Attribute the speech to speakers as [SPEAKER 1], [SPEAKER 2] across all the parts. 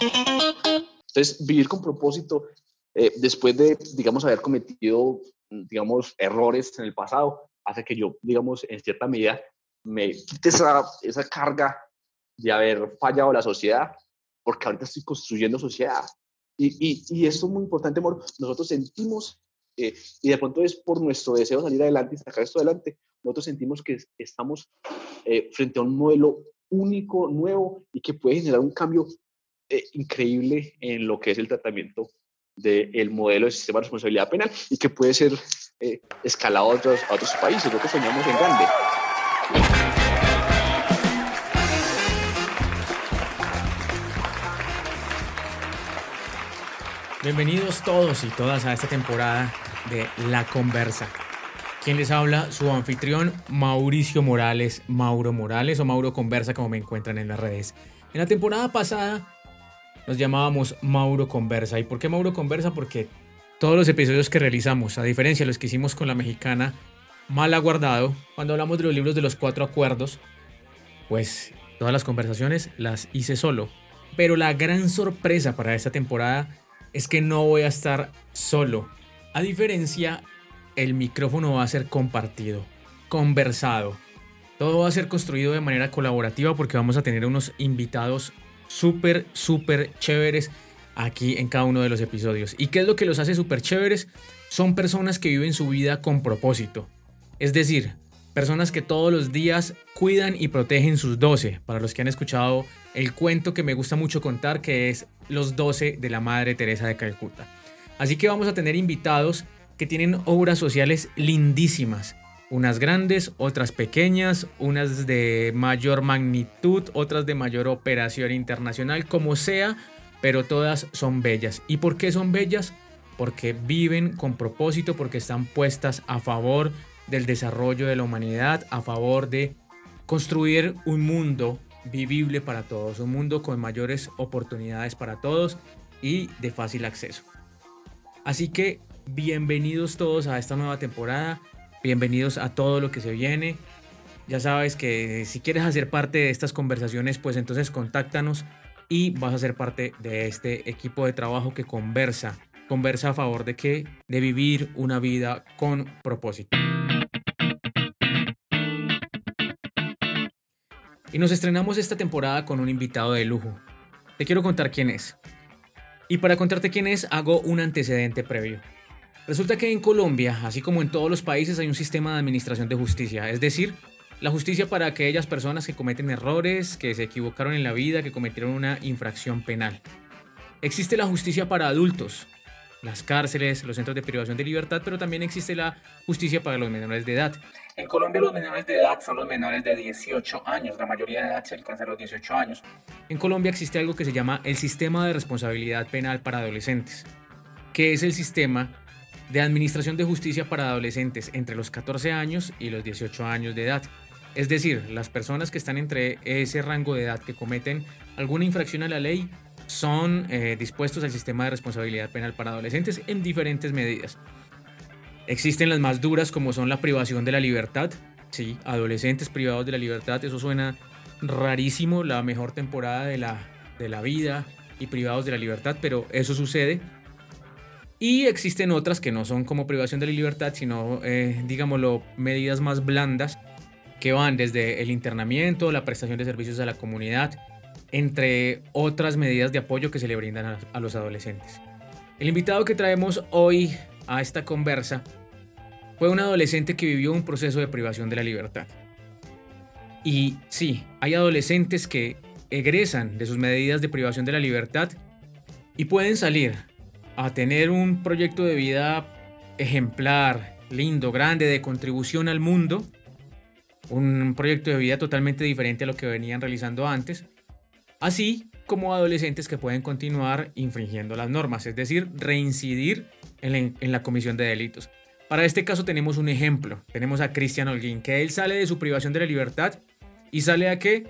[SPEAKER 1] Entonces, vivir con propósito, eh, después de, digamos, haber cometido, digamos, errores en el pasado, hace que yo, digamos, en cierta medida, me quite esa, esa carga de haber fallado la sociedad, porque ahorita estoy construyendo sociedad. Y, y, y esto es muy importante, amor. Nosotros sentimos, eh, y de pronto es por nuestro deseo de salir adelante y sacar esto adelante, nosotros sentimos que estamos eh, frente a un modelo único, nuevo y que puede generar un cambio eh, increíble en lo que es el tratamiento del modelo de sistema de responsabilidad penal y que puede ser eh, escalado a otros, a otros países. Nosotros soñamos en grande.
[SPEAKER 2] Bienvenidos todos y todas a esta temporada de La Conversa. Quien les habla, su anfitrión Mauricio Morales, Mauro Morales o Mauro Conversa como me encuentran en las redes. En la temporada pasada nos llamábamos Mauro Conversa. ¿Y por qué Mauro Conversa? Porque todos los episodios que realizamos, a diferencia de los que hicimos con la mexicana Mal Aguardado, cuando hablamos de los libros de los cuatro acuerdos, pues todas las conversaciones las hice solo. Pero la gran sorpresa para esta temporada es que no voy a estar solo. A diferencia el micrófono va a ser compartido, conversado. Todo va a ser construido de manera colaborativa porque vamos a tener unos invitados súper, súper chéveres aquí en cada uno de los episodios. ¿Y qué es lo que los hace súper chéveres? Son personas que viven su vida con propósito. Es decir, personas que todos los días cuidan y protegen sus 12. Para los que han escuchado el cuento que me gusta mucho contar, que es Los 12 de la Madre Teresa de Calcuta. Así que vamos a tener invitados que tienen obras sociales lindísimas. Unas grandes, otras pequeñas, unas de mayor magnitud, otras de mayor operación internacional, como sea, pero todas son bellas. ¿Y por qué son bellas? Porque viven con propósito, porque están puestas a favor del desarrollo de la humanidad, a favor de construir un mundo vivible para todos, un mundo con mayores oportunidades para todos y de fácil acceso. Así que bienvenidos todos a esta nueva temporada, bienvenidos a todo lo que se viene. Ya sabes que si quieres hacer parte de estas conversaciones, pues entonces contáctanos y vas a ser parte de este equipo de trabajo que conversa, conversa a favor de que de vivir una vida con propósito. Y nos estrenamos esta temporada con un invitado de lujo. Te quiero contar quién es. Y para contarte quién es, hago un antecedente previo. Resulta que en Colombia, así como en todos los países, hay un sistema de administración de justicia, es decir, la justicia para aquellas personas que cometen errores, que se equivocaron en la vida, que cometieron una infracción penal. Existe la justicia para adultos, las cárceles, los centros de privación de libertad, pero también existe la justicia para los menores de edad. En Colombia los menores de edad son los menores de 18 años, la mayoría de edad se alcanza a los 18 años. En Colombia existe algo que se llama el sistema de responsabilidad penal para adolescentes, que es el sistema de Administración de Justicia para Adolescentes entre los 14 años y los 18 años de edad. Es decir, las personas que están entre ese rango de edad que cometen alguna infracción a la ley son eh, dispuestos al sistema de responsabilidad penal para adolescentes en diferentes medidas. Existen las más duras como son la privación de la libertad. Sí, adolescentes privados de la libertad, eso suena rarísimo, la mejor temporada de la, de la vida y privados de la libertad, pero eso sucede y existen otras que no son como privación de la libertad, sino, eh, digámoslo, medidas más blandas que van desde el internamiento, la prestación de servicios a la comunidad, entre otras medidas de apoyo que se le brindan a, los adolescentes. El invitado que traemos hoy a esta conversa fue un adolescente que vivió un proceso de privación de la libertad. Y sí, hay adolescentes que egresan de sus medidas de privación de la libertad y pueden salir a tener un proyecto de vida ejemplar, lindo, grande, de contribución al mundo, un proyecto de vida totalmente diferente a lo que venían realizando antes, así como adolescentes que pueden continuar infringiendo las normas, es decir, reincidir en la, comisión de delitos. Para este caso tenemos un ejemplo, tenemos a Cristian Holguín, que él sale de su privación de la libertad y sale a qué?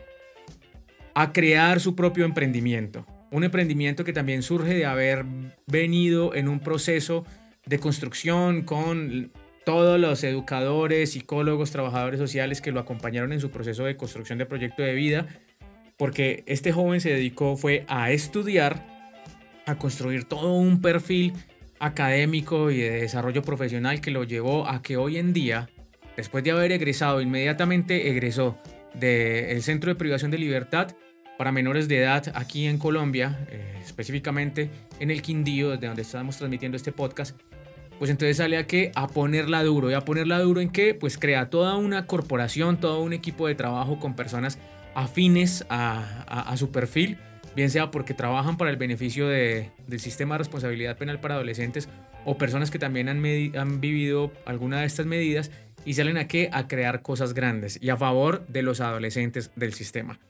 [SPEAKER 2] A crear su propio emprendimiento. Un emprendimiento que también surge de haber venido en un proceso de construcción con todos los educadores, psicólogos, trabajadores sociales que lo acompañaron en su proceso de construcción de proyecto de vida porque este joven se dedicó fue a estudiar, a construir todo un perfil académico y de desarrollo profesional que lo llevó a que hoy en día, después de haber egresado, inmediatamente egresó del Centro de Privación de Libertad para menores de edad aquí en Colombia, eh, específicamente en el Quindío, desde donde estamos transmitiendo este podcast, pues entonces sale a que a ponerla duro. ¿Y a ponerla duro en qué? Pues crea toda una corporación, todo un equipo de trabajo con personas afines a, su perfil, bien sea porque trabajan para el beneficio del sistema de responsabilidad penal para adolescentes o personas que también han, han vivido alguna de estas medidas y salen a qué? A crear cosas grandes y a favor de los adolescentes del sistema.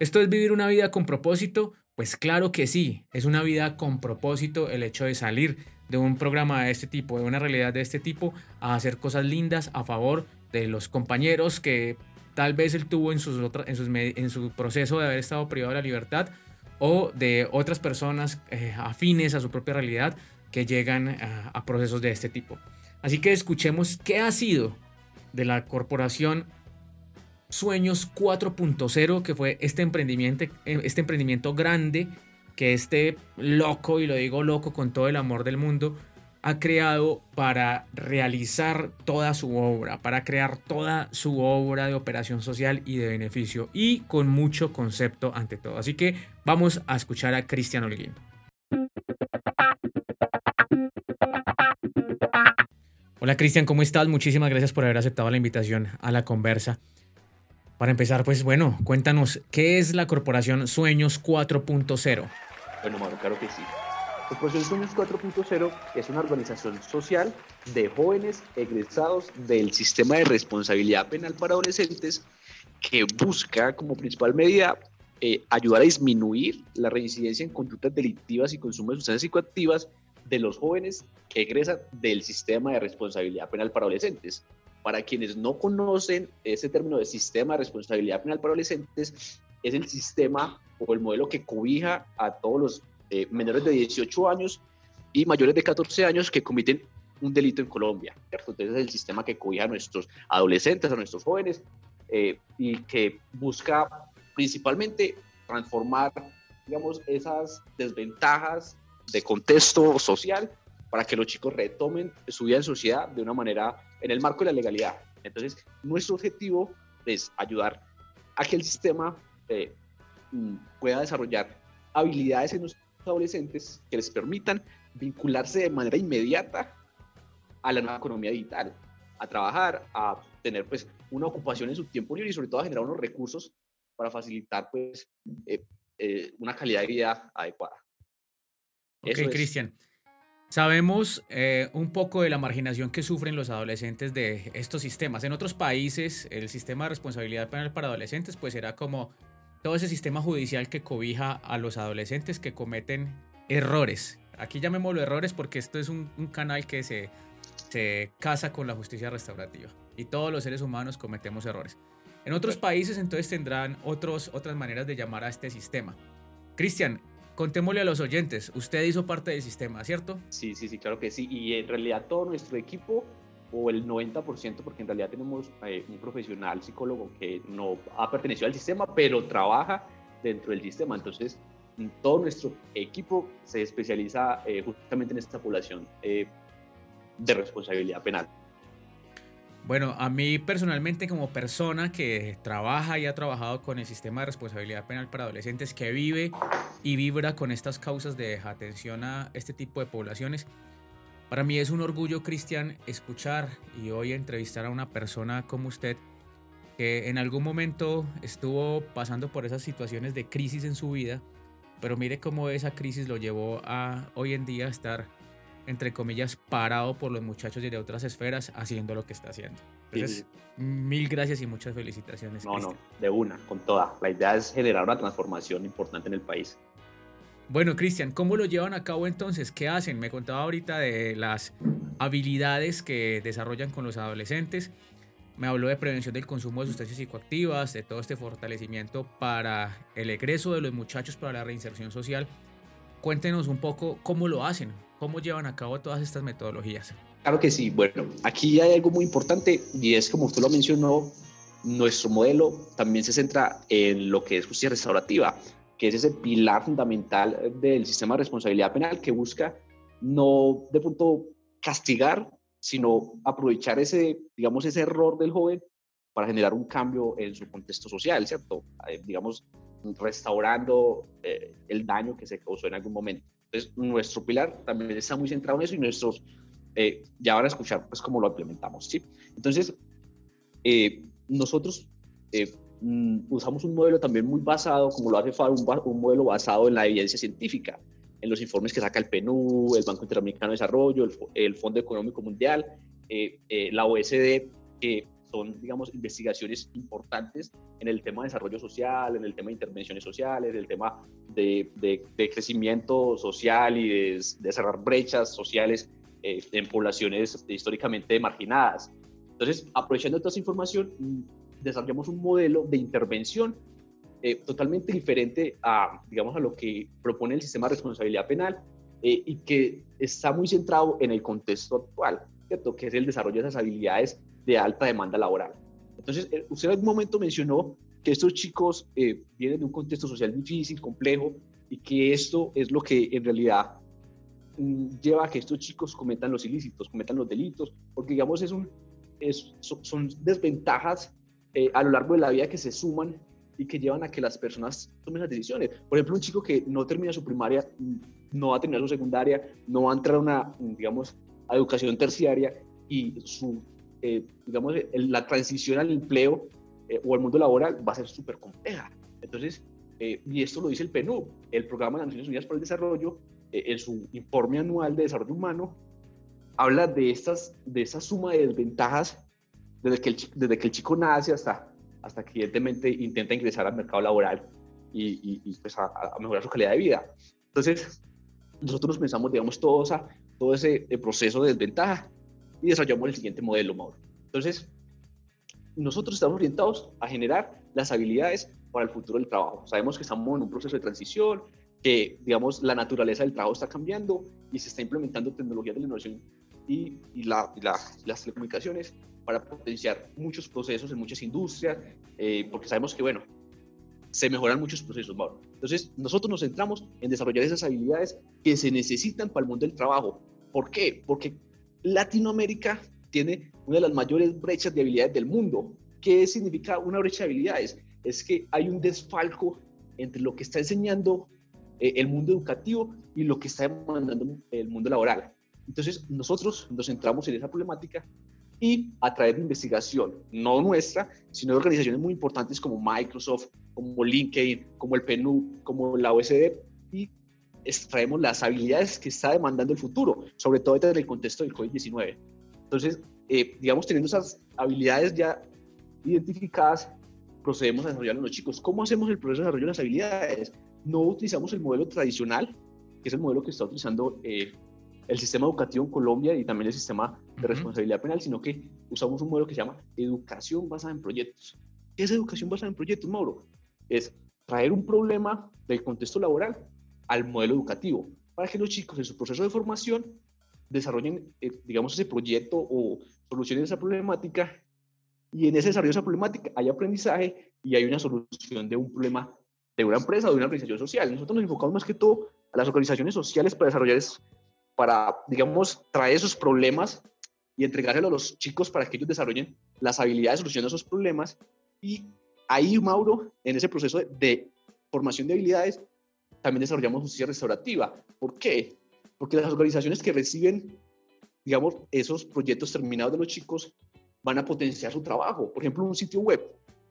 [SPEAKER 2] ¿Esto es vivir una vida con propósito? Pues claro que sí, es una vida con propósito el hecho de salir de un programa de este tipo, de una realidad de este tipo, a hacer cosas lindas a favor de los compañeros que tal vez él tuvo en, su proceso de haber estado privado de la libertad o de otras personas eh, afines a su propia realidad que llegan a procesos de este tipo. Así que escuchemos qué ha sido de la corporación Sueños 4.0, que fue este emprendimiento, eh, este emprendimiento grande que este loco, y lo digo loco con todo el amor del mundo, ha creado para realizar toda su obra, para crear toda su obra de operación social y de beneficio y con mucho concepto ante todo. Así que vamos a escuchar a Cristian Holguín. Hola Cristian, ¿cómo estás? Muchísimas gracias por haber aceptado la invitación a la conversa. Para empezar, pues bueno, cuéntanos, ¿qué es la Corporación Sueños 4.0?
[SPEAKER 1] Bueno, Mauro, claro que sí. Corporación Sueños 4.0 es una organización social de jóvenes egresados del sistema de responsabilidad penal para adolescentes que busca como principal medida eh, ayudar a disminuir la reincidencia en conductas delictivas y consumo de sustancias psicoactivas de los jóvenes que egresan del sistema de responsabilidad penal para adolescentes. Para quienes no conocen ese término de sistema de responsabilidad penal para adolescentes, es el sistema o el modelo que cobija a todos los eh, menores de 18 años y mayores de 14 años que cometen un delito en Colombia. Entonces es el sistema que cobija a nuestros adolescentes, a nuestros jóvenes eh, y que busca principalmente transformar, digamos, esas desventajas de contexto social para que los chicos retomen su vida en sociedad de una manera en el marco de la legalidad. Entonces, nuestro objetivo es ayudar a que el sistema eh, mm, pueda desarrollar habilidades en los adolescentes que les permitan vincularse de manera inmediata a la nueva economía digital, a trabajar, a tener pues una ocupación en su tiempo libre y sobre todo a generar unos recursos para facilitar pues eh, eh, una calidad de vida adecuada.
[SPEAKER 2] Ok, Cristian. Sabemos eh, un poco de la marginación que sufren los adolescentes de estos sistemas. En otros países, el sistema de responsabilidad penal para adolescentes, pues era como todo ese sistema judicial que cobija a los adolescentes que cometen errores. Aquí llamémoslo errores porque esto es un, canal que se, se casa con la justicia restaurativa y todos los seres humanos cometemos errores. En otros países entonces tendrán otros, otras maneras de llamar a este sistema. Cristian, contémosle a los oyentes, usted hizo parte del sistema, ¿cierto?
[SPEAKER 1] Sí, sí, sí, claro que sí. Y en realidad todo nuestro equipo, o el 90%, porque en realidad tenemos eh, un profesional psicólogo que no ha pertenecido al sistema, pero trabaja dentro del sistema. Entonces, todo nuestro equipo se especializa eh, justamente en esta población eh, de responsabilidad penal.
[SPEAKER 2] Bueno, a mí personalmente como persona que trabaja y ha trabajado con el sistema de responsabilidad penal para adolescentes, que vive y vibra con estas causas de atención a este tipo de poblaciones, para mí es un orgullo, Cristian, escuchar y hoy entrevistar a una persona como usted que en algún momento estuvo pasando por esas situaciones de crisis en su vida, pero mire cómo esa crisis lo llevó a hoy en día estar entre comillas, parado por los muchachos de otras esferas haciendo lo que está haciendo. Entonces, mil gracias y muchas felicitaciones.
[SPEAKER 1] No, no, de una, con toda. La idea es generar una transformación importante en el país.
[SPEAKER 2] Bueno, Cristian, ¿cómo lo llevan a cabo entonces? ¿Qué hacen? Me contaba ahorita de las habilidades que desarrollan con los adolescentes. Me habló de prevención del consumo de sustancias psicoactivas, de todo este fortalecimiento para el egreso de los muchachos para la reinserción social. Cuéntenos un poco cómo lo hacen, ¿Cómo llevan a cabo todas estas metodologías?
[SPEAKER 1] Claro que sí. Bueno, aquí hay algo muy importante y es como usted lo mencionó, nuestro modelo también se centra en lo que es justicia restaurativa, que es ese pilar fundamental del sistema de responsabilidad penal que busca no de punto castigar, sino aprovechar ese, digamos, ese error del joven para generar un cambio en su contexto social, ¿cierto? Eh, digamos, restaurando eh, el daño que se causó en algún momento. Entonces, nuestro pilar también está muy centrado en eso y nuestros, eh, ya van a escuchar pues cómo lo implementamos, ¿sí? Entonces, nosotros mm, usamos un modelo también muy basado, como lo hace FAR, un, modelo basado en la evidencia científica, en los informes que saca el PNU, el Banco Interamericano de Desarrollo, el, el Fondo Económico Mundial, la OSD, que son, digamos, investigaciones importantes en el tema de desarrollo social, en el tema de intervenciones sociales, en el tema de, de, crecimiento social y de, cerrar brechas sociales eh, en poblaciones históricamente marginadas. Entonces, aprovechando toda esa información, mm, desarrollamos un modelo de intervención eh, totalmente diferente a, digamos, a lo que propone el sistema de responsabilidad penal eh, y que está muy centrado en el contexto actual, ¿cierto? que es el desarrollo de esas habilidades de alta demanda laboral. Entonces, eh, usted en algún momento mencionó que estos chicos eh, vienen de un contexto social difícil, complejo, y que esto es lo que en realidad mm, lleva a que estos chicos cometan los ilícitos, cometan los delitos, porque digamos es un, es, son, desventajas eh, a lo largo de la vida que se suman y que llevan a que las personas tomen las decisiones. Por ejemplo, un chico que no termina su primaria, mm, no va a terminar su secundaria, no va a entrar a una, digamos, a educación terciaria y su eh, digamos, la transición al empleo eh, o al mundo laboral va a ser súper compleja. Entonces, eh, y esto lo dice el PNUD, el Programa de Naciones Unidas para el Desarrollo, en su informe anual de desarrollo humano, habla de, estas, de esa suma de desventajas desde que el, desde que el chico nace hasta, hasta que evidentemente intenta ingresar al mercado laboral y, y, pues a, mejorar su calidad de vida. Entonces, nosotros pensamos, digamos, todo, todo ese proceso de desventaja y desarrollamos el siguiente modelo, Mauro. Entonces, nosotros estamos orientados a generar las habilidades para el futuro del trabajo. Sabemos que estamos en un proceso de transición, que, digamos, la naturaleza del trabajo está cambiando y se está implementando tecnologías de la innovación y, y, la, las telecomunicaciones para potenciar muchos procesos en muchas industrias, eh, porque sabemos que, bueno, se mejoran muchos procesos, Mauro. Entonces, nosotros nos centramos en desarrollar esas habilidades que se necesitan para el mundo del trabajo. ¿Por qué? Porque Latinoamérica tiene una de las mayores brechas de habilidades del mundo. ¿Qué significa una brecha de habilidades? Es que hay un desfalco entre lo que está enseñando eh, el mundo educativo y lo que está demandando el mundo laboral. Entonces, nosotros nos centramos en esa problemática y a través de investigación, no nuestra, sino de organizaciones muy importantes como Microsoft, como LinkedIn, como el PNU, como la OSD, y extraemos las habilidades que está demandando el futuro, sobre todo desde el contexto del COVID-19. Entonces, eh, digamos, teniendo esas habilidades ya identificadas, procedemos a desarrollar los chicos. ¿Cómo hacemos el proceso de desarrollo de las habilidades? No utilizamos el modelo tradicional, que es el modelo que está utilizando eh, el sistema educativo en Colombia y también el sistema de responsabilidad penal, sino que usamos un modelo que se llama educación basada en proyectos. ¿Qué es educación basada en proyectos, Mauro? Es traer un problema del contexto laboral al modelo educativo, para que los chicos en su proceso de formación desarrollen, eh, digamos, ese proyecto o solucionen esa problemática y en ese desarrollo de esa problemática hay aprendizaje y hay una solución de un problema de una empresa o de una organización social. Nosotros nos enfocamos más que todo a las organizaciones sociales para desarrollar, para, digamos, traer esos problemas y entregárselos a los chicos para que ellos desarrollen las habilidades de solución de esos problemas. Y ahí, Mauro, en ese proceso de formación de habilidades, también desarrollamos justicia restaurativa. ¿Por qué? Porque las organizaciones que reciben, digamos, esos proyectos terminados de los chicos van a potenciar su trabajo. Por ejemplo, un sitio web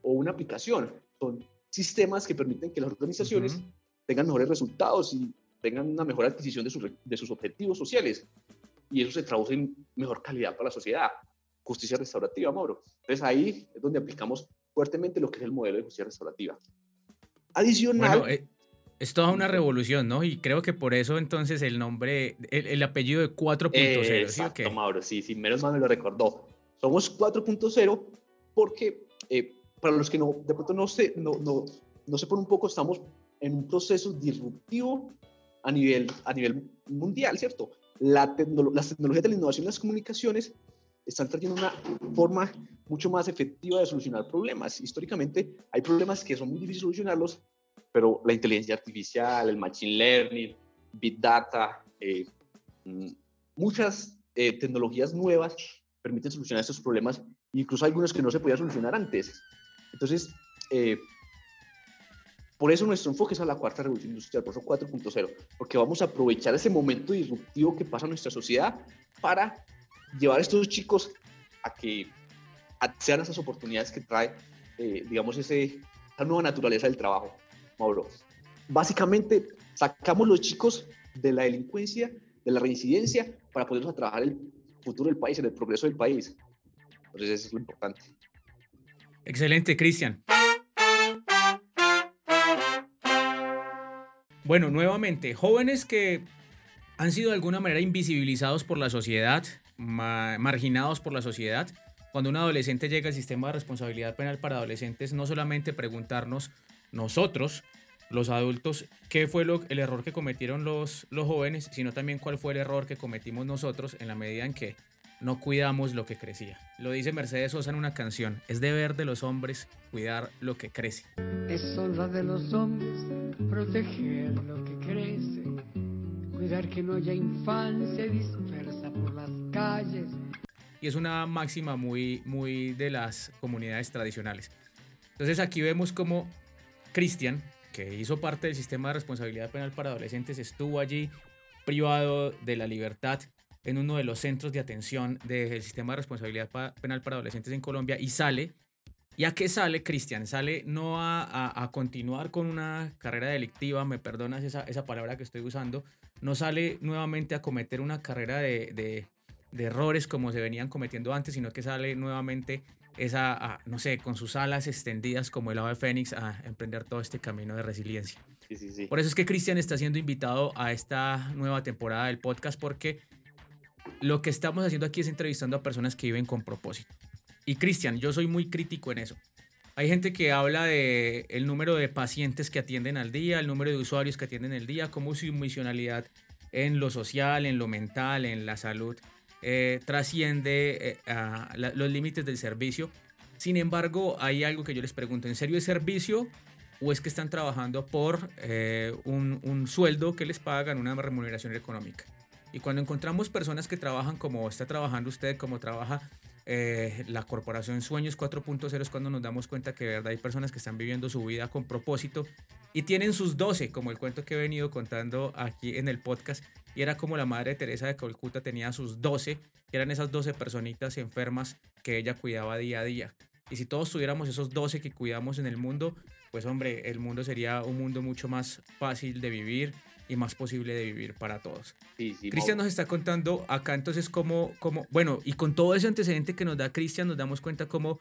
[SPEAKER 1] o una aplicación. Son sistemas que permiten que las organizaciones tengan mejores resultados y tengan una mejor adquisición de, de sus objetivos sociales. Y eso se traduce en mejor calidad para la sociedad. Justicia restaurativa, Mauro. Entonces ahí es donde aplicamos fuertemente lo que es el modelo de justicia restaurativa. Adicional...
[SPEAKER 2] Bueno, eh, es toda una revolución, ¿no? Y creo que por eso entonces el nombre, el, apellido de 4.0.
[SPEAKER 1] exacto, ¿sí Mauro, sí, sí, menos mal me lo recordó. Somos 4.0 porque, eh, para los que no, de pronto no se, no, no, no sé por un poco, estamos en un proceso disruptivo a nivel, a nivel mundial, ¿cierto? La las tecnologías de la innovación y las comunicaciones están trayendo una forma mucho más efectiva de solucionar problemas. Históricamente hay problemas que son muy difíciles de solucionarlos, pero la inteligencia artificial, el machine learning, big data, eh, mm, muchas eh, tecnologías nuevas permiten solucionar estos problemas, incluso algunos que no se podían solucionar antes. Entonces, eh, por eso nuestro enfoque es a la cuarta revolución industrial, por eso 4.0, porque vamos a aprovechar ese momento disruptivo que pasa en nuestra sociedad para llevar a estos chicos a que sean esas oportunidades que trae, eh, digamos, ese, esa nueva naturaleza del trabajo, Mauro. Básicamente, sacamos los chicos de la delincuencia, de la reincidencia, para poderlos a trabajar el futuro del país, en el progreso del país. Entonces, eso es lo importante.
[SPEAKER 2] Excelente, Cristian. Bueno, nuevamente, jóvenes que han sido de alguna manera invisibilizados por la sociedad, marginados por la sociedad. Cuando un adolescente llega al sistema de responsabilidad penal para adolescentes, no solamente preguntarnos nosotros, los adultos, qué fue el error que cometieron los, los jóvenes, sino también cuál fue el error que cometimos nosotros en la medida en que no cuidamos lo que crecía. Lo dice Mercedes Sosa en una canción, es deber de los hombres cuidar lo que crece.
[SPEAKER 3] Es honra de los hombres proteger lo que crece, cuidar que no haya infancia dispersa por las calles.
[SPEAKER 2] Y es una máxima muy, muy de las comunidades tradicionales. Entonces aquí vemos como Cristian, que hizo parte del sistema de responsabilidad penal para adolescentes, estuvo allí privado de la libertad en uno de los centros de atención del sistema de responsabilidad penal para adolescentes en Colombia y sale. ¿Y a qué sale, Cristian? Sale no a, a, continuar con una carrera delictiva, me perdonas esa, esa, palabra que estoy usando, no sale nuevamente a cometer una carrera de, de, de errores como se venían cometiendo antes, sino que sale nuevamente esa, no sé, con sus alas extendidas como el ave fénix a emprender todo este camino de resiliencia. Sí, sí, sí. Por eso es que Cristian está siendo invitado a esta nueva temporada del podcast porque lo que estamos haciendo aquí es entrevistando a personas que viven con propósito. Y Cristian, yo soy muy crítico en eso. Hay gente que habla de el número de pacientes que atienden al día, el número de usuarios que atienden al día, cómo su misionalidad en lo social, en lo mental, en la salud, eh, trasciende eh, a los límites del servicio. Sin embargo, hay algo que yo les pregunto, ¿en serio es servicio o es que están trabajando por eh, un, un sueldo que les pagan, una remuneración económica? Y cuando encontramos personas que trabajan como está trabajando usted, como trabaja eh, la corporación Sueños 4.0, es cuando nos damos cuenta que de verdad hay personas que están viviendo su vida con propósito y tienen sus 12, como el cuento que he venido contando aquí en el podcast. Y era como la madre Teresa de Calcuta tenía sus 12, que eran esas 12 personitas enfermas que ella cuidaba día a día. Y si todos tuviéramos esos 12 que cuidamos en el mundo, pues hombre, el mundo sería un mundo mucho más fácil de vivir, y más posible de vivir para todos. Cristian nos está contando acá entonces cómo, cómo, bueno, y con todo ese antecedente que nos da Cristian, nos damos cuenta cómo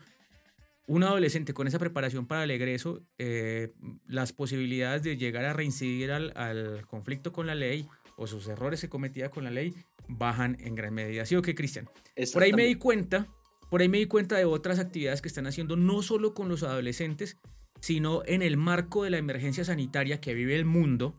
[SPEAKER 2] un adolescente con esa preparación para el egreso, eh, las posibilidades de llegar a reincidir al, al, conflicto con la ley o sus errores que cometía con la ley bajan en gran medida. ¿Sí o qué, Cristian? Por ahí me di cuenta, por ahí me di cuenta de otras actividades que están haciendo no solo con los adolescentes, sino en el marco de la emergencia sanitaria que vive el mundo,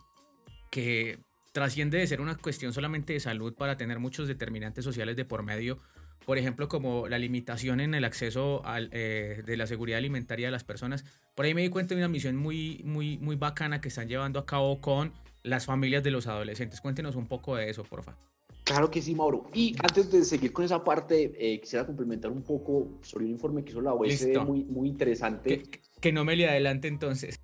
[SPEAKER 2] que trasciende de ser una cuestión solamente de salud para tener muchos determinantes sociales de por medio, por ejemplo, como la limitación en el acceso al, eh, de la seguridad alimentaria de las personas. Por ahí me di cuenta de una misión muy, muy, muy bacana que están llevando a cabo con las familias de los adolescentes. Cuéntenos un poco de eso, porfa.
[SPEAKER 1] Claro que sí, Mauro. Y antes de seguir con esa parte, eh, quisiera complementar un poco sobre un informe que hizo la OSD muy, muy interesante.
[SPEAKER 2] Que, que no me le adelante entonces.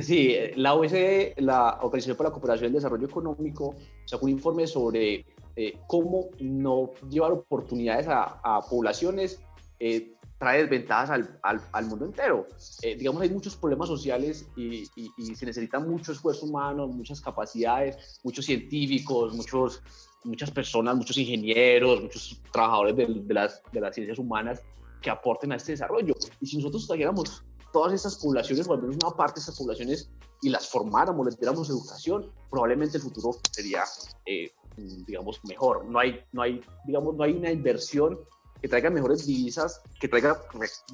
[SPEAKER 1] Sí, eh, la OSD, la Organización para la Cooperación y el Desarrollo Económico, sacó un informe sobre eh, cómo no llevar oportunidades a, poblaciones eh, trae desventajas al, al, mundo entero. digamos, hay muchos problemas sociales y, se necesita mucho esfuerzo humano, muchas capacidades, muchos científicos, muchos, muchas personas, muchos ingenieros, muchos trabajadores de, de, las, de las ciencias humanas que aporten a este desarrollo. Y si nosotros trajéramos todas esas poblaciones, o al menos una parte de esas poblaciones, y las formáramos, les diéramos educación, probablemente el futuro sería, eh, digamos, mejor. No hay, no hay, digamos, no hay una inversión que traiga mejores divisas, que traiga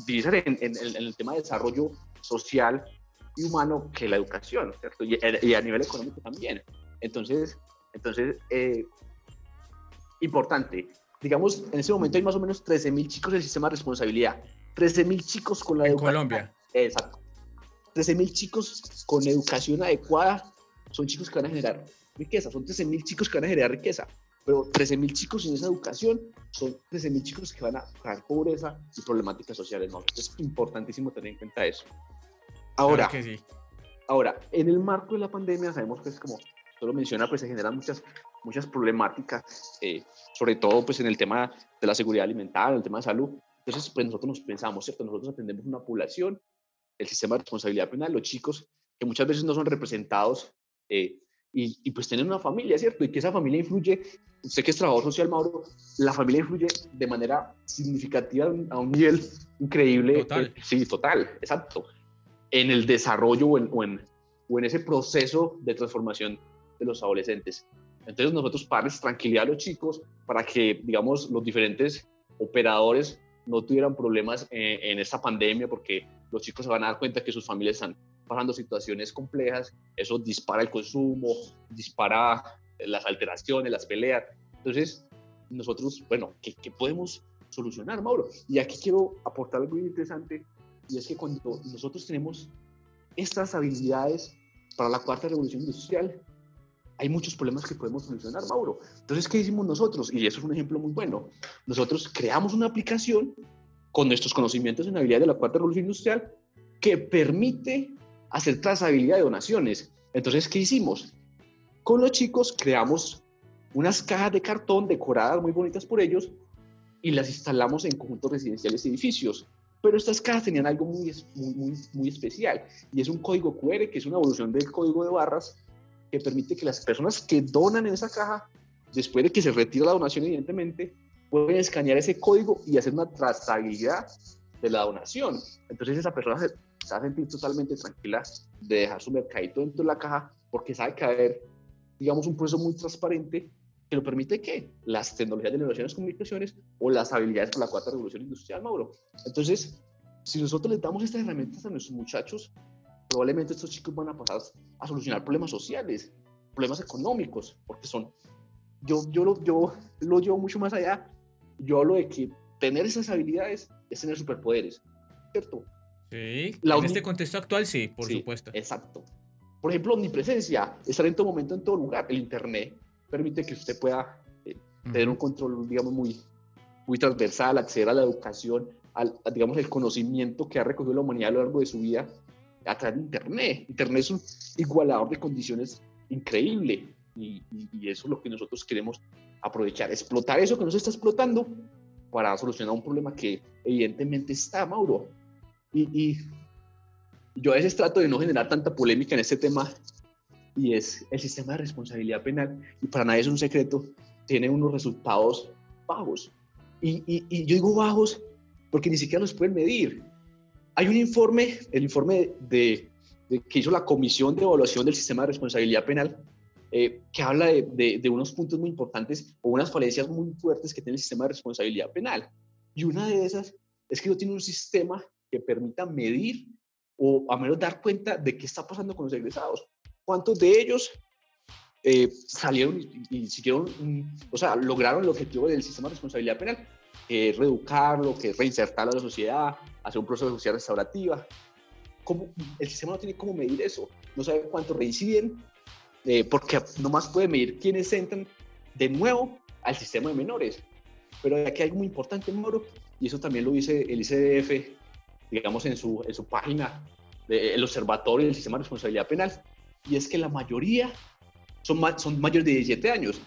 [SPEAKER 1] divisas en, el tema de desarrollo social y humano que la educación, ¿cierto? Y, a nivel económico también. Entonces, entonces eh, importante, digamos, en ese momento hay más o menos 13.000 chicos en el sistema de responsabilidad. 13.000 chicos con la
[SPEAKER 2] En Colombia.
[SPEAKER 1] Exacto. 13.000 chicos con educación adecuada son chicos que van a generar riqueza. Son 13.000 chicos que van a generar riqueza. Pero 13.000 chicos sin esa educación son 13.000 chicos que van a crear pobreza y problemáticas sociales. ¿no? Es importantísimo tener en cuenta eso. Ahora,
[SPEAKER 2] Claro que sí.
[SPEAKER 1] Ahora, en el marco de la pandemia, sabemos que es como solo menciona, pues se generan muchas, muchas problemáticas, eh, sobre todo pues en el tema de la seguridad alimentaria, en el tema de salud. Entonces, pues nosotros nos pensamos, ¿cierto? Nosotros atendemos una población, el sistema de responsabilidad penal, los chicos que muchas veces no son representados eh, y, y, pues tienen una familia, ¿cierto? Y que esa familia influye, usted que es trabajador social, Mauro, la familia influye de manera significativa a un nivel increíble.
[SPEAKER 2] Total.
[SPEAKER 1] Eh, sí, total, exacto en el desarrollo o en, o, en, o en, ese proceso de transformación de los adolescentes. Entonces nosotros padres tranquilidad a los chicos para que, digamos, los diferentes operadores no tuvieran problemas en, en esta pandemia porque los chicos se van a dar cuenta que sus familias están pasando situaciones complejas, eso dispara el consumo, dispara las alteraciones, las peleas. Entonces, nosotros, bueno, ¿qué, qué podemos solucionar, Mauro? Y aquí quiero aportar algo muy interesante y es que cuando nosotros tenemos estas habilidades para la cuarta revolución industrial, hay muchos problemas que podemos solucionar, Mauro. Entonces, ¿qué hicimos nosotros? Y eso es un ejemplo muy bueno. Nosotros creamos una aplicación con nuestros conocimientos en habilidades de la cuarta revolución industrial que permite hacer trazabilidad de donaciones. Entonces, ¿qué hicimos? Con los chicos creamos unas cajas de cartón decoradas muy bonitas por ellos y las instalamos en conjuntos residenciales y edificios. Pero estas cajas tenían algo muy, muy, muy, especial y es un código QR, que es una evolución del código de barras que permite que las personas que donan en esa caja, después de que se retira la donación, evidentemente, pueden escanear ese código y hacer una trazabilidad de la donación. Entonces esa persona se, va a sentir totalmente tranquila de dejar su mercadito dentro de la caja porque sabe que va a haber, digamos, un proceso muy transparente que lo permite que las tecnologías de y comunicaciones o las habilidades para la cuarta revolución industrial, Mauro. Entonces, si nosotros les damos estas herramientas a nuestros muchachos, probablemente estos chicos van a pasar a solucionar problemas sociales, problemas económicos, porque son, yo, yo, lo, yo lo llevo mucho más allá, yo hablo de que tener esas habilidades es tener superpoderes, ¿cierto?
[SPEAKER 2] Sí, La en este contexto actual sí, por
[SPEAKER 1] sí,
[SPEAKER 2] supuesto.
[SPEAKER 1] Exacto. Por ejemplo, omnipresencia, estar en todo momento, en todo lugar, el Internet permite que usted pueda eh, uh -huh. tener un control, digamos, muy, muy transversal, acceder a la educación, al, a, digamos, el conocimiento que ha recogido la humanidad a lo largo de su vida a través de Internet. Internet es un igualador de condiciones increíble y, y, y, eso es lo que nosotros queremos aprovechar, explotar eso que no se está explotando para solucionar un problema que evidentemente está, Mauro. Y, y yo a veces trato de no generar tanta polémica en este tema y es el sistema de responsabilidad penal y para nadie es un secreto, tiene unos resultados bajos. Y, y, y yo digo bajos porque ni siquiera los pueden medir. Hay un informe, el informe de, de, que hizo la Comisión de Evaluación del Sistema de Responsabilidad Penal, eh, que habla de, de, de, unos puntos muy importantes o unas falencias muy fuertes que tiene el sistema de responsabilidad penal. Y una de esas es que no tiene un sistema que permita medir o a menos dar cuenta de qué está pasando con los egresados. ¿Cuántos de ellos eh, salieron y, y siguieron, mm, o sea, lograron el objetivo del sistema de responsabilidad penal? que es reeducarlo, que es reinsertarlo a la sociedad, hacer un proceso de justicia restaurativa. ¿Cómo? El sistema no tiene cómo medir eso, no sabe cuántos reinciden, eh, porque nomás puede medir quiénes entran de nuevo al sistema de menores. Pero aquí hay algo muy importante, Moro, y eso también lo dice el ICDF, digamos, en su, en su página, de, el Observatorio del Sistema de Responsabilidad Penal, y es que la mayoría son, son mayores de 17 años,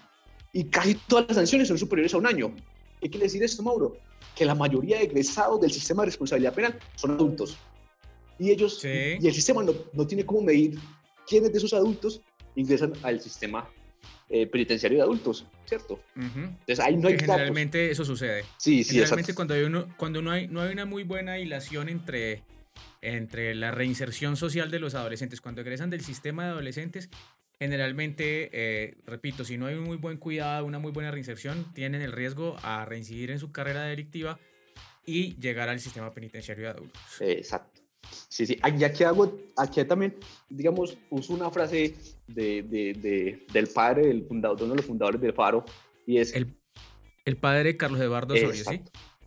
[SPEAKER 1] y casi todas las sanciones son superiores a un año. ¿Qué quiere decir esto, Mauro? Que la mayoría de egresados del sistema de responsabilidad penal son adultos. Y ellos, sí. y el sistema no, no, tiene cómo medir quiénes de esos adultos ingresan al sistema eh, penitenciario de adultos, ¿cierto?
[SPEAKER 2] Uh -huh. Entonces ahí no hay que Generalmente datos. eso sucede.
[SPEAKER 1] Sí, sí,
[SPEAKER 2] Generalmente cuando, hay uno, cuando no, hay, no hay una muy buena hilación entre, entre la reinserción social de los adolescentes, cuando egresan del sistema de adolescentes, generalmente, eh, repito, si no hay un muy buen cuidado, una muy buena reinserción, tienen el riesgo a reincidir en su carrera delictiva y llegar al sistema penitenciario de adultos.
[SPEAKER 1] Exacto. Sí, sí. Y aquí, hago, aquí también, digamos, uso una frase de, de, de, del padre, del fundador, uno de los fundadores del Faro, y es...
[SPEAKER 2] El, El padre Carlos Eduardo Osorio, ¿sí?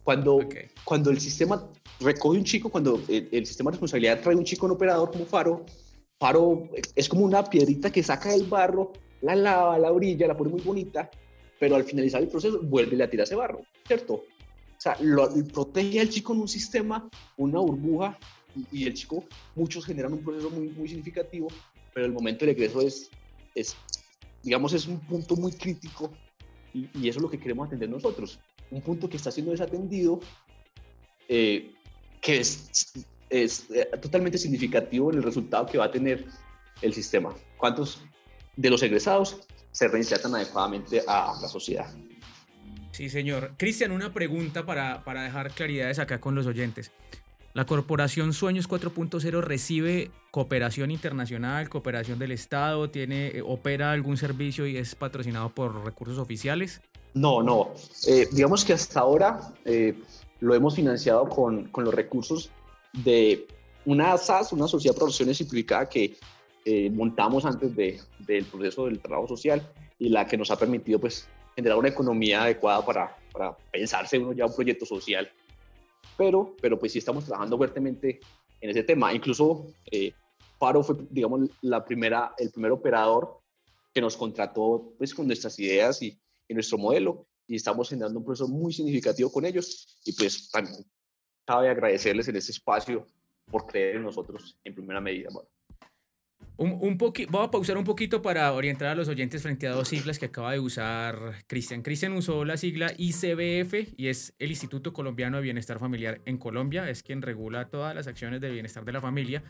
[SPEAKER 1] Cuando, cuando el sistema recoge un chico, cuando el, sistema de responsabilidad trae un chico en operador como Faro, Faro es como una piedrita que saca del barro, la lava, la orilla, la pone muy bonita, pero al finalizar el proceso vuelve a tirar ese barro, ¿cierto? O sea, lo, protege al chico en un sistema, una burbuja, y, el chico, muchos generan un proceso muy, muy significativo, pero el momento del egreso es, es, digamos, es un punto muy crítico y, eso es lo que queremos atender nosotros. Un punto que está siendo desatendido, eh, que es, es eh, totalmente significativo en el resultado que va a tener el sistema. ¿Cuántos de los egresados se reinsertan adecuadamente a la sociedad?
[SPEAKER 2] Sí, señor. Cristian, una pregunta para, para dejar claridades acá con los oyentes. La Corporación Sueños 4.0 recibe cooperación internacional, cooperación del Estado, tiene, eh, opera algún servicio y es patrocinado por recursos oficiales.
[SPEAKER 1] No, no. Eh, digamos que hasta ahora eh, lo hemos financiado con, con, los recursos de una SAS, una sociedad de profesiones simplificada que montamos antes de, del proceso del trabajo social y la que nos ha permitido pues generar una economía adecuada para, para pensarse uno ya un proyecto social pero, pero pues sí estamos trabajando fuertemente en ese tema. Incluso eh, Faro fue, digamos, la primera, el primer operador que nos contrató pues, con nuestras ideas y, nuestro modelo y estamos generando un proceso muy significativo con ellos y pues también cabe agradecerles en este espacio por creer en nosotros en primera medida.
[SPEAKER 2] Un, un voy a pausar un poquito para orientar a los oyentes frente a dos siglas que acaba de usar Cristian. Cristian usó la sigla ICBF y es el Instituto Colombiano de Bienestar Familiar en Colombia. Es quien regula todas las acciones de bienestar de la familia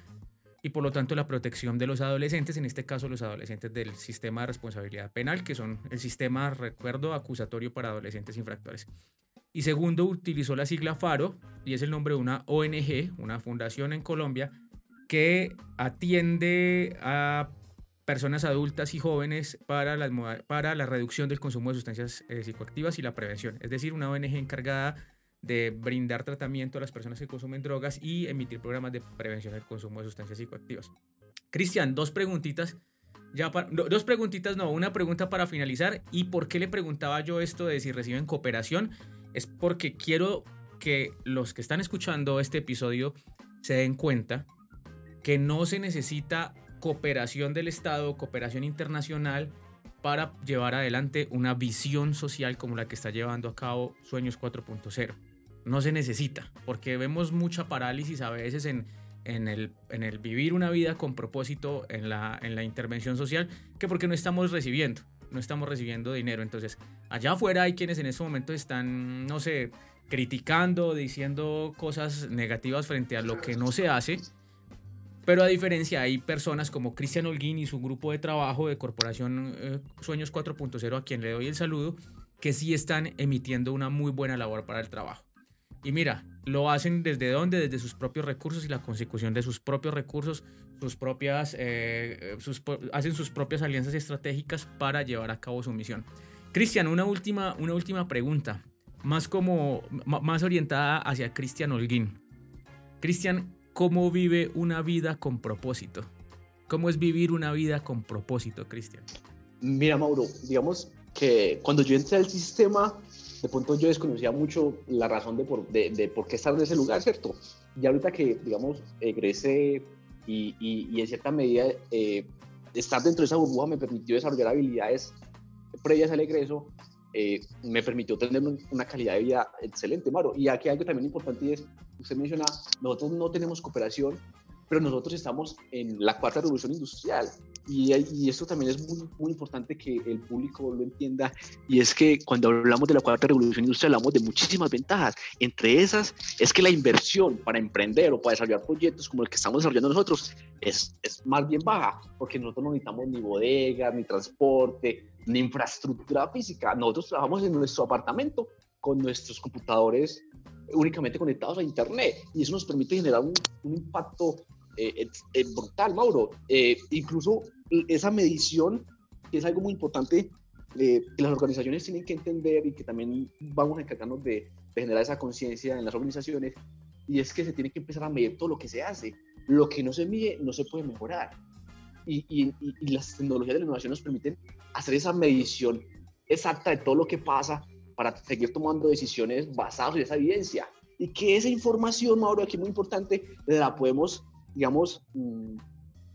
[SPEAKER 2] y por lo tanto la protección de los adolescentes, en este caso los adolescentes del sistema de responsabilidad penal, que son el sistema, recuerdo, acusatorio para adolescentes infractores. Y segundo, utilizó la sigla FARO y es el nombre de una ONG, una fundación en Colombia que atiende a personas adultas y jóvenes para la, para la reducción del consumo de sustancias eh, psicoactivas y la prevención. Es decir, una ONG encargada de brindar tratamiento a las personas que consumen drogas y emitir programas de prevención del consumo de sustancias psicoactivas. Cristian, dos preguntitas. Ya dos preguntitas, no, una pregunta para finalizar. ¿Y por qué le preguntaba yo esto de si reciben cooperación? Es porque quiero que los que están escuchando este episodio se den cuenta que no se necesita cooperación del Estado, cooperación internacional para llevar adelante una visión social como la que está llevando a cabo Sueños 4.0. No se necesita, porque vemos mucha parálisis a veces en, el vivir una vida con propósito en la, en la intervención social, que porque no estamos recibiendo, no estamos recibiendo dinero. Entonces, allá afuera hay quienes en este momento están, no sé, criticando, diciendo cosas negativas frente a lo que no se hace pero a diferencia, hay personas como Cristian Holguín y su grupo de trabajo de Corporación eh, Sueños 4.0, a quien le doy el saludo, que sí están emitiendo una muy buena labor para el trabajo. Y mira, lo hacen desde dónde? Desde sus propios recursos y la consecución de sus propios recursos, sus propias, eh, hacen sus propias alianzas estratégicas para llevar a cabo su misión. Cristian, una última, una última pregunta, más como, más orientada hacia Cristian Holguín. Cristian, ¿Cómo vive una vida con propósito? ¿Cómo es vivir una vida con propósito, Cristian?
[SPEAKER 1] Mira, Mauro, digamos que cuando yo entré al sistema, de pronto yo desconocía mucho la razón de por, de, por qué estar en ese lugar, ¿cierto? Y ahorita que, digamos, egresé y, y, en cierta medida eh, estar dentro de esa burbuja me permitió desarrollar habilidades previas al egreso, eh, me permitió tener una calidad de vida excelente, Mauro. Y aquí algo también importante es usted menciona, nosotros no tenemos cooperación, pero nosotros estamos en la cuarta revolución industrial. Y, y esto también es muy, muy importante que el público lo entienda. Y es que cuando hablamos de la cuarta revolución industrial, hablamos de muchísimas ventajas. Entre esas es que la inversión para emprender o para desarrollar proyectos como el que estamos desarrollando nosotros es, es más bien baja, porque nosotros no necesitamos ni bodegas, ni transporte, ni infraestructura física. Nosotros trabajamos en nuestro apartamento con nuestros computadores únicamente conectados a Internet y eso nos permite generar un, impacto eh, eh, brutal, Mauro. Eh, incluso esa medición, es algo muy importante, que las organizaciones tienen que entender y que también vamos a encargarnos de, generar esa conciencia en las organizaciones, y es que se tiene que empezar a medir todo lo que se hace. Lo que no se mide no se puede mejorar. Y, y, y las tecnologías de la innovación nos permiten hacer esa medición exacta de todo lo que pasa para seguir tomando decisiones basadas en esa evidencia. Y que esa información, Mauro, aquí muy importante, la podemos, digamos, mm,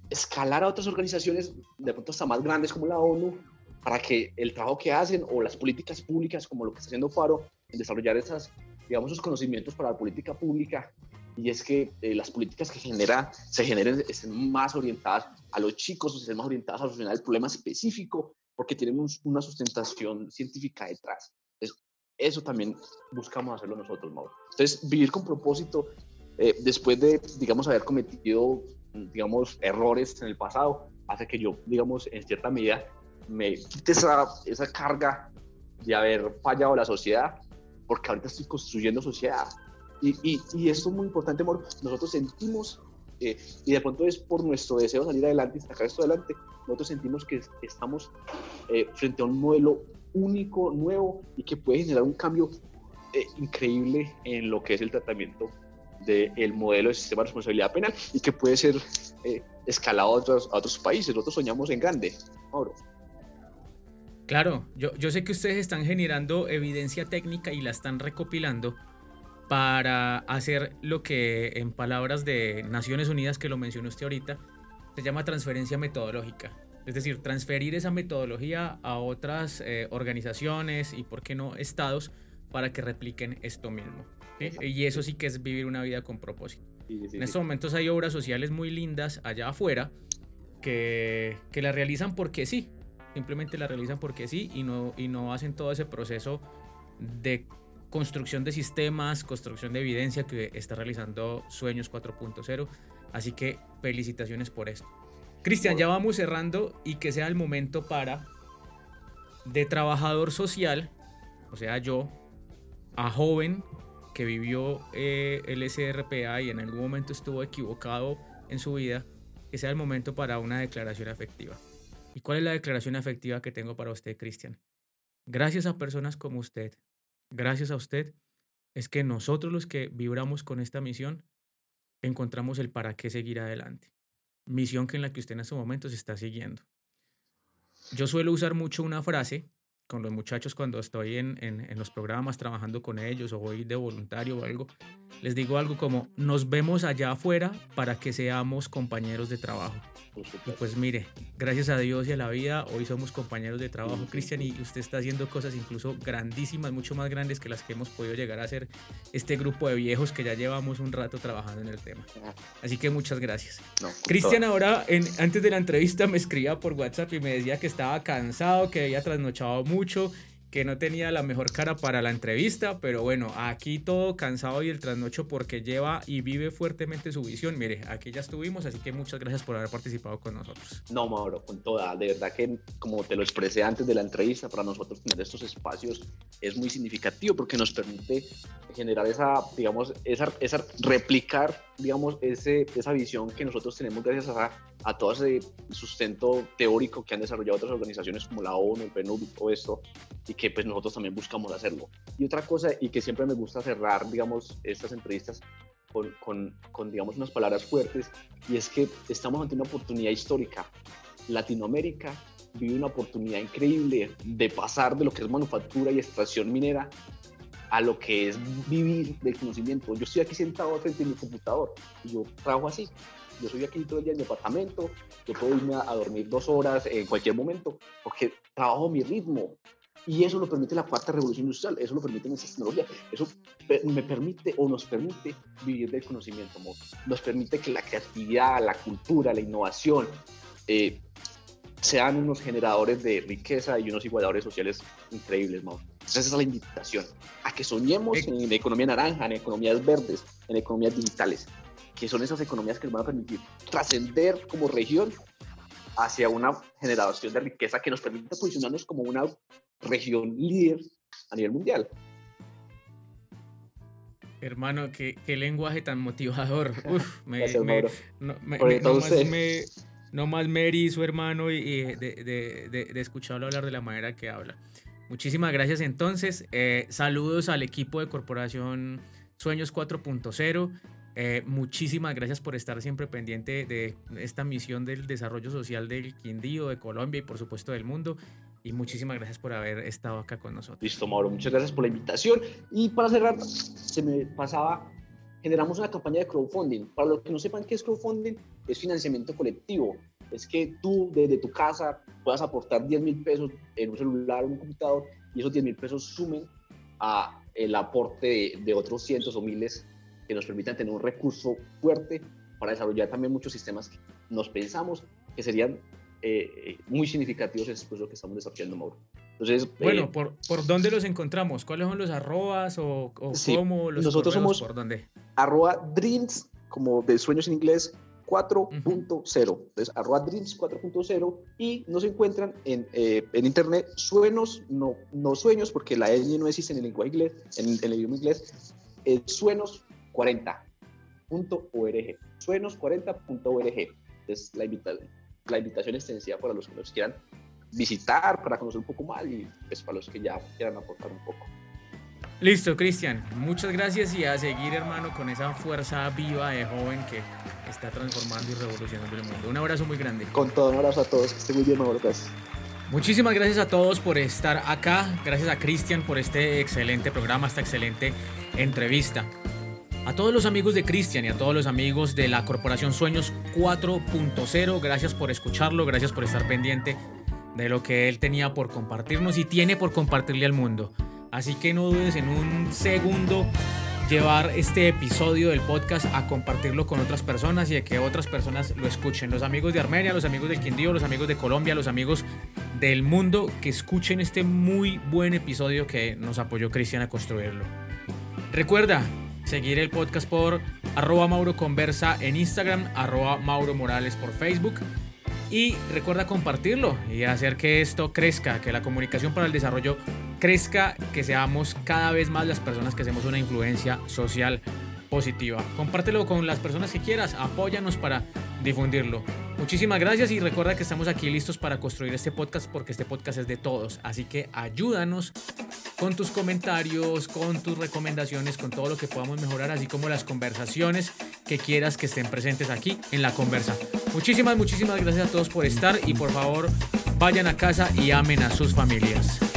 [SPEAKER 1] escalar a otras organizaciones, de pronto hasta más grandes como la ONU, para que el trabajo que hacen o las políticas públicas, como lo que está haciendo Faro, en desarrollar esas, digamos, esos conocimientos para la política pública, y es que eh, las políticas que genera, se generen estén más orientadas a los chicos, o estén más orientadas a solucionar el problema específico, porque tienen una sustentación científica detrás. Eso, eso también buscamos hacerlo nosotros, Mauro. Entonces, vivir con propósito, eh, después de, digamos, haber cometido, digamos, errores en el pasado, hace que yo, digamos, en cierta medida, me quite esa, esa carga de haber fallado la sociedad, porque ahorita estoy construyendo sociedad. Y, y, y esto es muy importante, amor. Nosotros sentimos, eh, y de pronto es por nuestro deseo de salir adelante y sacar esto adelante, nosotros sentimos que estamos eh, frente a un modelo único, nuevo y que puede generar un cambio eh, increíble en lo que es el tratamiento del modelo de sistema de responsabilidad penal y que puede ser escalado a otros, otros países. Nosotros soñamos en grande, Mauro.
[SPEAKER 2] Claro, yo, yo sé que ustedes están generando evidencia técnica y la están recopilando para hacer lo que en palabras de Naciones Unidas, que lo mencionó usted ahorita, se llama transferencia metodológica. Es decir, transferir esa metodología a otras eh, organizaciones y, por qué no, estados para que repliquen esto mismo. Y eso sí que es vivir una vida con propósito. en estos momentos hay obras sociales muy lindas allá afuera que, que la realizan porque sí, simplemente la realizan porque sí y no, y no hacen todo ese proceso de construcción de sistemas, construcción de evidencia que está realizando Sueños 4.0. Así que felicitaciones por esto. Cristian, ya vamos cerrando y que sea el momento para de trabajador social, o sea, yo, a joven que vivió eh, el SRPA y en algún momento estuvo equivocado en su vida, que sea el momento para una declaración afectiva. ¿Y cuál es la declaración afectiva que tengo para usted, Cristian? Gracias a personas como usted, gracias a usted, es que nosotros los que vibramos con esta misión encontramos el para qué seguir adelante. Misión que en la que usted en estos momentos está siguiendo. Yo suelo usar mucho una frase con los muchachos cuando estoy en, en, los programas trabajando con ellos o voy de voluntario o algo. Les digo algo como, nos vemos allá afuera para que seamos compañeros de trabajo. Y pues mire, gracias a Dios y a la vida, hoy somos compañeros de trabajo, Cristian, y usted está haciendo cosas incluso grandísimas, mucho más grandes que las que hemos podido llegar a hacer este grupo de viejos que ya llevamos un rato trabajando en el tema. Así que muchas gracias. Cristian ahora, en, antes de la entrevista, me escribía por WhatsApp y me decía que estaba cansado, que había trasnochado mucho Culture que no tenía la mejor cara para la entrevista, pero bueno, aquí todo cansado y el trasnocho porque lleva y vive fuertemente su visión. Mire, aquí ya estuvimos, así que muchas gracias por haber participado con nosotros.
[SPEAKER 1] No, Mauro, con toda. De verdad que, como te lo expresé antes de la entrevista, para nosotros tener estos espacios es muy significativo porque nos permite generar esa, digamos, esa, esa replicar, digamos, ese, esa visión que nosotros tenemos gracias a, a todo ese sustento teórico que han desarrollado otras organizaciones como la ONU, el PNUD todo esto, y que pues nosotros también buscamos hacerlo. Y otra cosa, y que siempre me gusta cerrar, digamos, estas entrevistas con, con, digamos, unas palabras fuertes, y es que estamos ante una oportunidad histórica. Latinoamérica vive una oportunidad increíble de pasar de lo que es manufactura y extracción minera a lo que es vivir del conocimiento. Yo estoy aquí sentado frente a mi computador y yo trabajo así. Yo soy aquí todo el día en mi apartamento, yo puedo irme a dormir dos horas en cualquier momento porque trabajo mi ritmo. Y eso lo permite la cuarta revolución industrial, eso lo permite nuestra tecnología, eso me permite o nos permite vivir del conocimiento, nos permite que la creatividad, la cultura, la innovación eh, sean unos generadores de riqueza y unos igualadores sociales increíbles, Entonces esa es la invitación, a que soñemos en economía naranja, en economías verdes, en economías digitales, que son esas economías que nos van a permitir trascender como región hacia una generación de riqueza que nos permita posicionarnos como una región líder a nivel mundial.
[SPEAKER 2] Hermano, qué, qué lenguaje tan motivador. Uf, me, no, más me erizo, hermano, y, de, de, de, escucharlo hablar de la manera que habla. Muchísimas gracias entonces. Eh, saludos al equipo de Corporación Sueños 4.0. Eh, muchísimas gracias por estar siempre pendiente de esta misión del desarrollo social del Quindío, de Colombia y por supuesto del mundo. Y muchísimas gracias por haber estado acá con nosotros.
[SPEAKER 1] Listo, Mauro, muchas gracias por la invitación. Y para cerrar, se me pasaba, generamos una campaña de crowdfunding. Para los que no sepan qué es crowdfunding, es financiamiento colectivo. Es que tú desde tu casa puedas aportar 10 mil pesos en un celular o un computador y esos 10 mil pesos sumen a el aporte de, de otros cientos o miles que nos permitan tener un recurso fuerte para desarrollar también muchos sistemas que nos pensamos que serían eh, muy significativos en el que estamos desarrollando, Mauro.
[SPEAKER 2] Entonces, bueno, eh, ¿por, ¿por dónde los encontramos? ¿Cuáles son los arrobas o, cómo los
[SPEAKER 1] Nosotros somos
[SPEAKER 2] por dónde?
[SPEAKER 1] arroba dreams, como de sueños en inglés, 4.0. Entonces, arroba dreams 4.0 y nos encuentran en, eh, en internet suenos, no, no sueños, porque la ñ no existe en el lenguaje inglés, en, en el idioma inglés, suenos 40.org. Suenos40.org es la invitación la invitación extensiva para los que nos quieran visitar, para conocer un poco más y pues para los que ya quieran aportar un poco.
[SPEAKER 2] Listo, Cristian. Muchas gracias y a seguir, hermano, con esa fuerza viva de joven que está transformando y revolucionando el mundo. Un abrazo muy grande.
[SPEAKER 1] Con todo, un abrazo a todos. Que estén muy bien, gracias.
[SPEAKER 2] Muchísimas gracias a todos por estar acá. Gracias a Cristian por este excelente programa, esta excelente entrevista. A todos los amigos de Cristian y a todos los amigos de la Corporación Sueños 4.0, gracias por escucharlo, gracias por estar pendiente de lo que él tenía por compartirnos y tiene por compartirle al mundo. Así que no dudes en un segundo llevar este episodio del podcast a compartirlo con otras personas y de que otras personas lo escuchen. Los amigos de Armenia, los amigos del Quindío, los amigos de Colombia, los amigos del mundo que escuchen este muy buen episodio que nos apoyó Cristian a construirlo. Recuerda, seguir el podcast por arroba Mauro Conversa en Instagram, arroba Mauro Morales por Facebook. Y recuerda compartirlo y hacer que esto crezca, que la comunicación para el desarrollo crezca, que seamos cada vez más las personas que hacemos una influencia social positiva. Compártelo con las personas que quieras, apóyanos para difundirlo. Muchísimas gracias y recuerda que estamos aquí listos para construir este podcast porque este podcast es de todos. Así que ayúdanos con tus comentarios, con tus recomendaciones, con todo lo que podamos mejorar, así como las conversaciones que quieras que estén presentes aquí en la conversa. Muchísimas, muchísimas gracias a todos por estar y por favor vayan a casa y amen a sus familias.